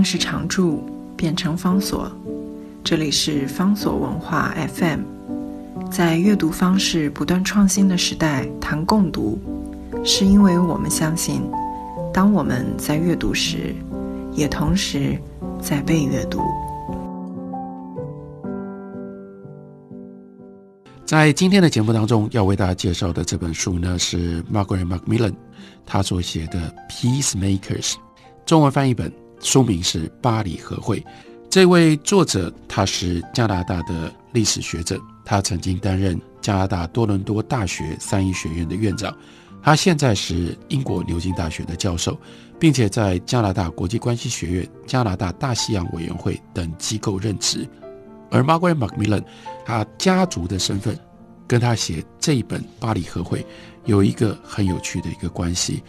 命是常驻，变成方所。这里是方所文化 FM。在阅读方式不断创新的时代，谈共读，是因为我们相信，当我们在阅读时，也同时在被阅读。在今天的节目当中，要为大家介绍的这本书呢，是 Margaret Macmillan 他所写的《Peacemakers》，中文翻译本书名是《巴黎和会》。这位作者他是加拿大的历史学者，他曾经担任加拿大多伦多大学三一学院的院长，他现在是英国牛津大学的教授，并且在加拿大国际关系学院、加拿大大西洋委员会等机构任职。而 Margaret Macmillan，他家族的身份，跟他写这一本《巴黎和会》有一个很有趣的一个关系。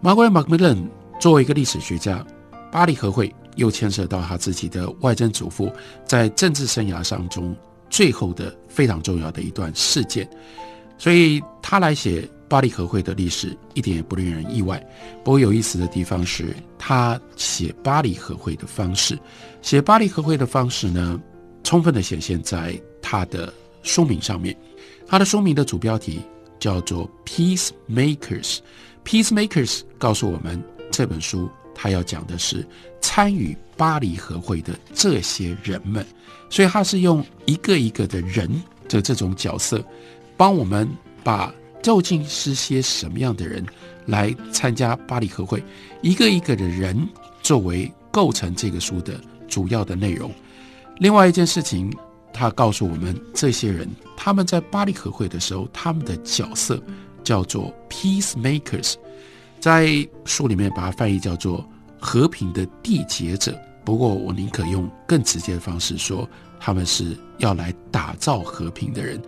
Margaret Macmillan 作为一个历史学家，《巴黎和会》又牵涉到他自己的外曾祖父在政治生涯上中最后的非常重要的一段事件，所以他来写巴黎和会的历史一点也不令人意外。不过有意思的地方是他写巴黎和会的方式，写巴黎和会的方式呢？充分的显现在他的书名上面，他的书名的主标题叫做《Peacemakers》。Peacemakers 告诉我们，这本书他要讲的是参与巴黎和会的这些人们，所以他是用一个一个的人的这种角色，帮我们把究竟是些什么样的人来参加巴黎和会，一个一个的人作为构成这个书的主要的内容。另外一件事情，他告诉我们，这些人他们在巴黎和会的时候，他们的角色叫做 peacemakers，在书里面把它翻译叫做和平的缔结者。不过我宁可用更直接的方式说，他们是要来打造和平的人。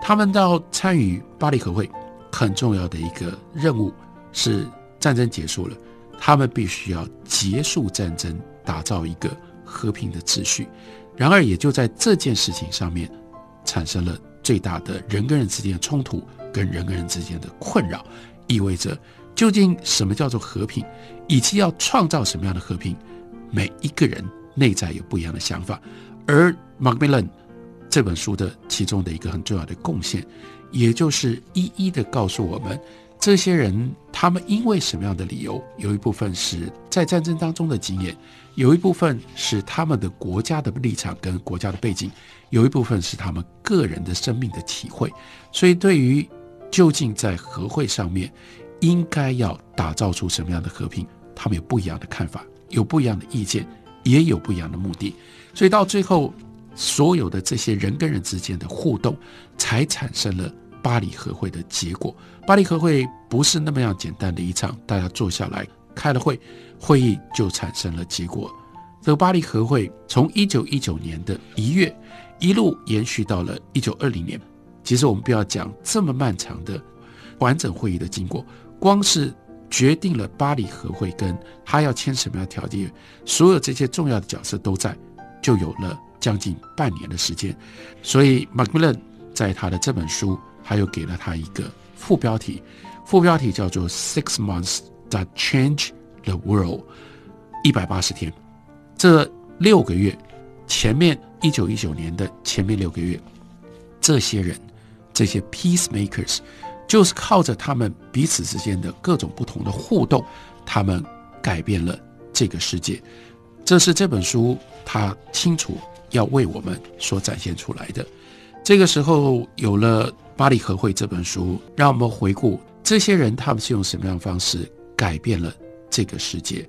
他们到参与巴黎和会很重要的一个任务是战争结束了，他们必须要结束战争，打造一个和平的秩序。然而，也就在这件事情上面，产生了最大的人跟人之间的冲突，跟人跟人之间的困扰，意味着究竟什么叫做和平，以及要创造什么样的和平，每一个人内在有不一样的想法。而 Macmillan 这本书的其中的一个很重要的贡献，也就是一一的告诉我们。这些人，他们因为什么样的理由？有一部分是在战争当中的经验，有一部分是他们的国家的立场跟国家的背景，有一部分是他们个人的生命的体会。所以，对于究竟在和会上面应该要打造出什么样的和平，他们有不一样的看法，有不一样的意见，也有不一样的目的。所以到最后，所有的这些人跟人之间的互动，才产生了。巴黎和会的结果，巴黎和会不是那么样简单的一场，大家坐下来开了会，会议就产生了结果。这个巴黎和会从一九一九年的一月一路延续到了一九二零年。其实我们不要讲这么漫长的完整会议的经过，光是决定了巴黎和会跟他要签什么样的条件，所有这些重要的角色都在，就有了将近半年的时间。所以马克 l 伦在他的这本书。还有给了他一个副标题，副标题叫做 “Six Months That Change the World”，一百八十天，这六个月，前面一九一九年的前面六个月，这些人，这些 peacemakers，就是靠着他们彼此之间的各种不同的互动，他们改变了这个世界。这是这本书他清楚要为我们所展现出来的。这个时候有了。《巴黎和会》这本书，让我们回顾这些人，他们是用什么样的方式改变了这个世界。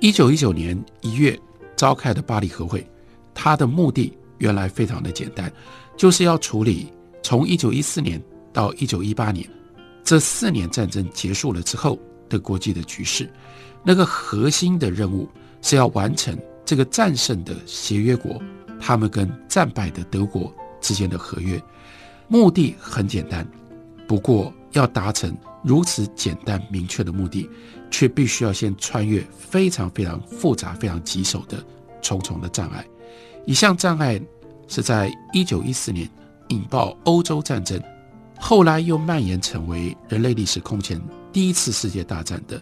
一九一九年一月召开的巴黎和会，它的目的原来非常的简单，就是要处理从一九一四年到一九一八年这四年战争结束了之后的国际的局势。那个核心的任务是要完成这个战胜的协约国，他们跟战败的德国之间的合约。目的很简单，不过要达成如此简单明确的目的，却必须要先穿越非常非常复杂、非常棘手的重重的障碍。一项障碍是在一九一四年引爆欧洲战争，后来又蔓延成为人类历史空前第一次世界大战的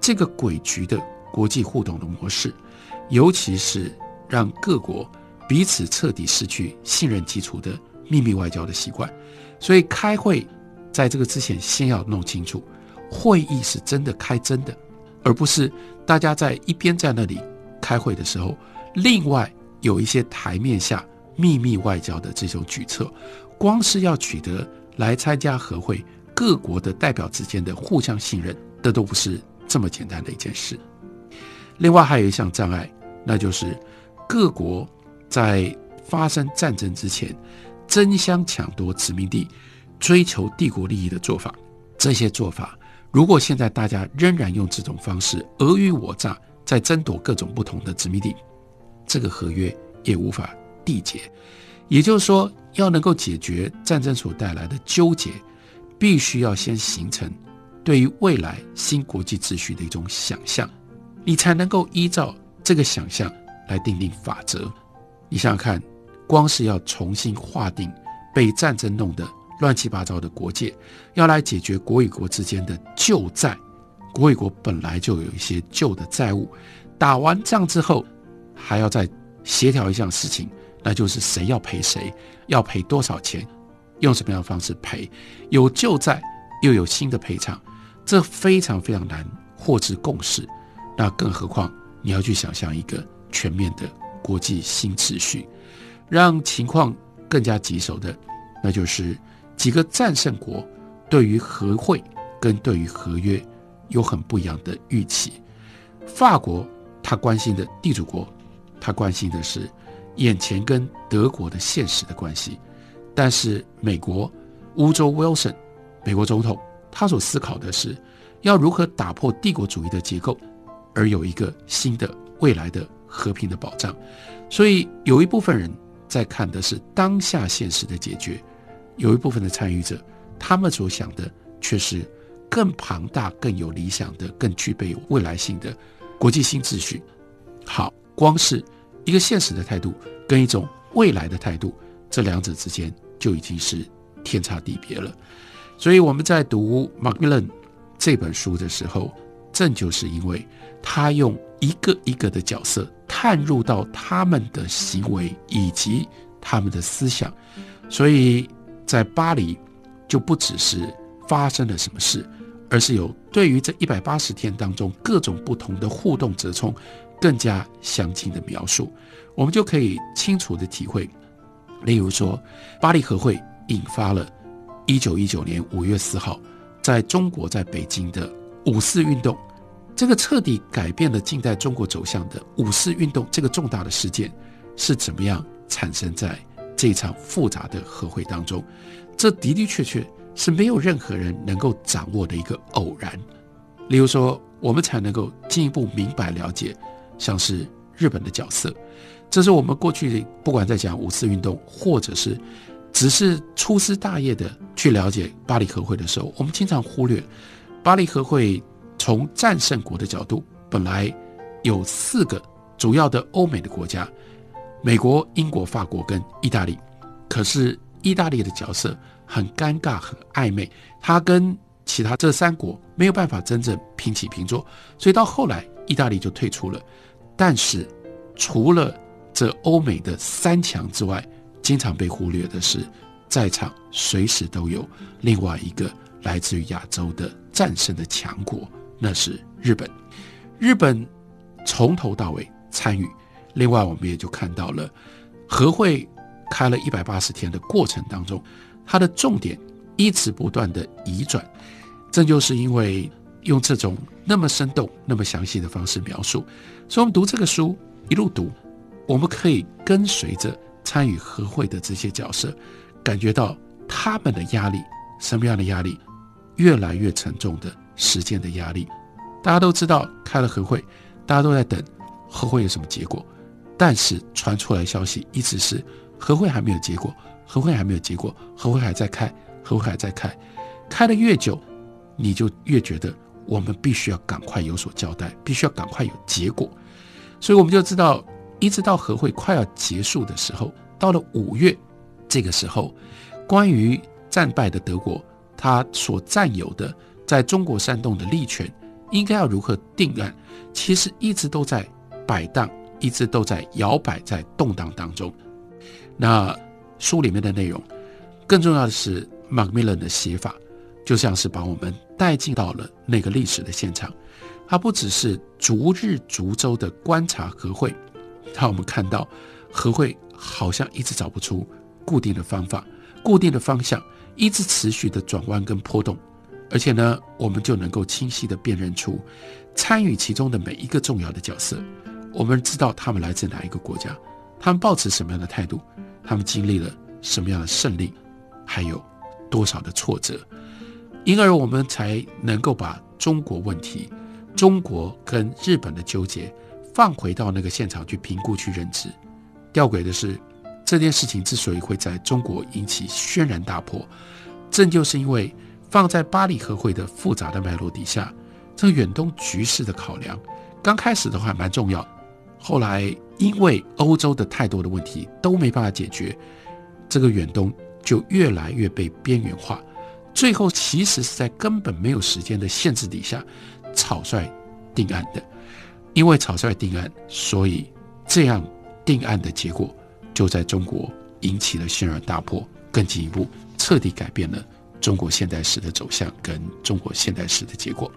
这个诡谲的国际互动的模式，尤其是让各国彼此彻底失去信任基础的秘密外交的习惯。所以开会在这个之前，先要弄清楚会议是真的开真的，而不是大家在一边在那里开会的时候，另外有一些台面下秘密外交的这种举措。光是要取得来参加和会各国的代表之间的互相信任，这都不是这么简单的一件事。另外还有一项障碍，那就是各国在发生战争之前争相抢夺殖民地、追求帝国利益的做法。这些做法，如果现在大家仍然用这种方式尔虞我诈，在争夺各种不同的殖民地，这个合约也无法缔结。也就是说，要能够解决战争所带来的纠结，必须要先形成对于未来新国际秩序的一种想象，你才能够依照这个想象来定定法则。你想想看，光是要重新划定被战争弄得乱七八糟的国界，要来解决国与国之间的旧债，国与国本来就有一些旧的债务，打完仗之后，还要再协调一项事情。那就是谁要赔谁，要赔多少钱，用什么样的方式赔，有旧债又有新的赔偿，这非常非常难获知共识。那更何况你要去想象一个全面的国际新秩序，让情况更加棘手的，那就是几个战胜国对于和会跟对于合约有很不一样的预期。法国他关心的地主国，他关心的是。眼前跟德国的现实的关系，但是美国乌州 Wilson 美国总统他所思考的是要如何打破帝国主义的结构，而有一个新的未来的和平的保障。所以有一部分人在看的是当下现实的解决，有一部分的参与者他们所想的却是更庞大、更有理想的、更具备未来性的国际新秩序。好，光是。一个现实的态度跟一种未来的态度，这两者之间就已经是天差地别了。所以我们在读《Macmillan》这本书的时候，正就是因为他用一个一个的角色探入到他们的行为以及他们的思想，所以在巴黎就不只是发生了什么事，而是有对于这一百八十天当中各种不同的互动折冲。更加详尽的描述，我们就可以清楚的体会。例如说，巴黎和会引发了一九一九年五月四号在中国在北京的五四运动，这个彻底改变了近代中国走向的五四运动这个重大的事件是怎么样产生在这场复杂的和会当中？这的的确确是没有任何人能够掌握的一个偶然。例如说，我们才能够进一步明白了解。像是日本的角色，这是我们过去不管在讲五四运动，或者是只是粗枝大叶的去了解巴黎和会的时候，我们经常忽略巴黎和会从战胜国的角度，本来有四个主要的欧美的国家：美国、英国、法国跟意大利。可是意大利的角色很尴尬、很暧昧，他跟其他这三国没有办法真正平起平坐，所以到后来意大利就退出了。但是，除了这欧美的三强之外，经常被忽略的是，在场随时都有另外一个来自于亚洲的战胜的强国，那是日本。日本从头到尾参与。另外，我们也就看到了和会开了一百八十天的过程当中，它的重点一直不断的移转。这就是因为用这种那么生动、那么详细的方式描述。所以，我们读这个书一路读，我们可以跟随着参与和会的这些角色，感觉到他们的压力，什么样的压力？越来越沉重的时间的压力。大家都知道开了和会，大家都在等和会有什么结果，但是传出来消息一直是和会还没有结果，和会还没有结果，和会还在开，和会还在开，开的越久，你就越觉得我们必须要赶快有所交代，必须要赶快有结果。所以我们就知道，一直到和会快要结束的时候，到了五月，这个时候，关于战败的德国，他所占有的在中国山东的利权，应该要如何定案，其实一直都在摆荡，一直都在摇摆，在动荡当中。那书里面的内容，更重要的是，Macmillan 的写法，就像是把我们带进到了那个历史的现场。它不只是逐日逐周的观察和会，让我们看到和会好像一直找不出固定的方法、固定的方向，一直持续的转弯跟波动。而且呢，我们就能够清晰地辨认出参与其中的每一个重要的角色。我们知道他们来自哪一个国家，他们抱持什么样的态度，他们经历了什么样的胜利，还有多少的挫折，因而我们才能够把中国问题、中国跟日本的纠结放回到那个现场去评估、去认知。吊诡的是，这件事情之所以会在中国引起轩然大波，正就是因为。放在巴黎和会的复杂的脉络底下，这个远东局势的考量，刚开始的话蛮重要，后来因为欧洲的太多的问题都没办法解决，这个远东就越来越被边缘化，最后其实是在根本没有时间的限制底下，草率定案的，因为草率定案，所以这样定案的结果就在中国引起了轩然大波，更进一步彻底改变了。中国现代史的走向跟中国现代史的结果。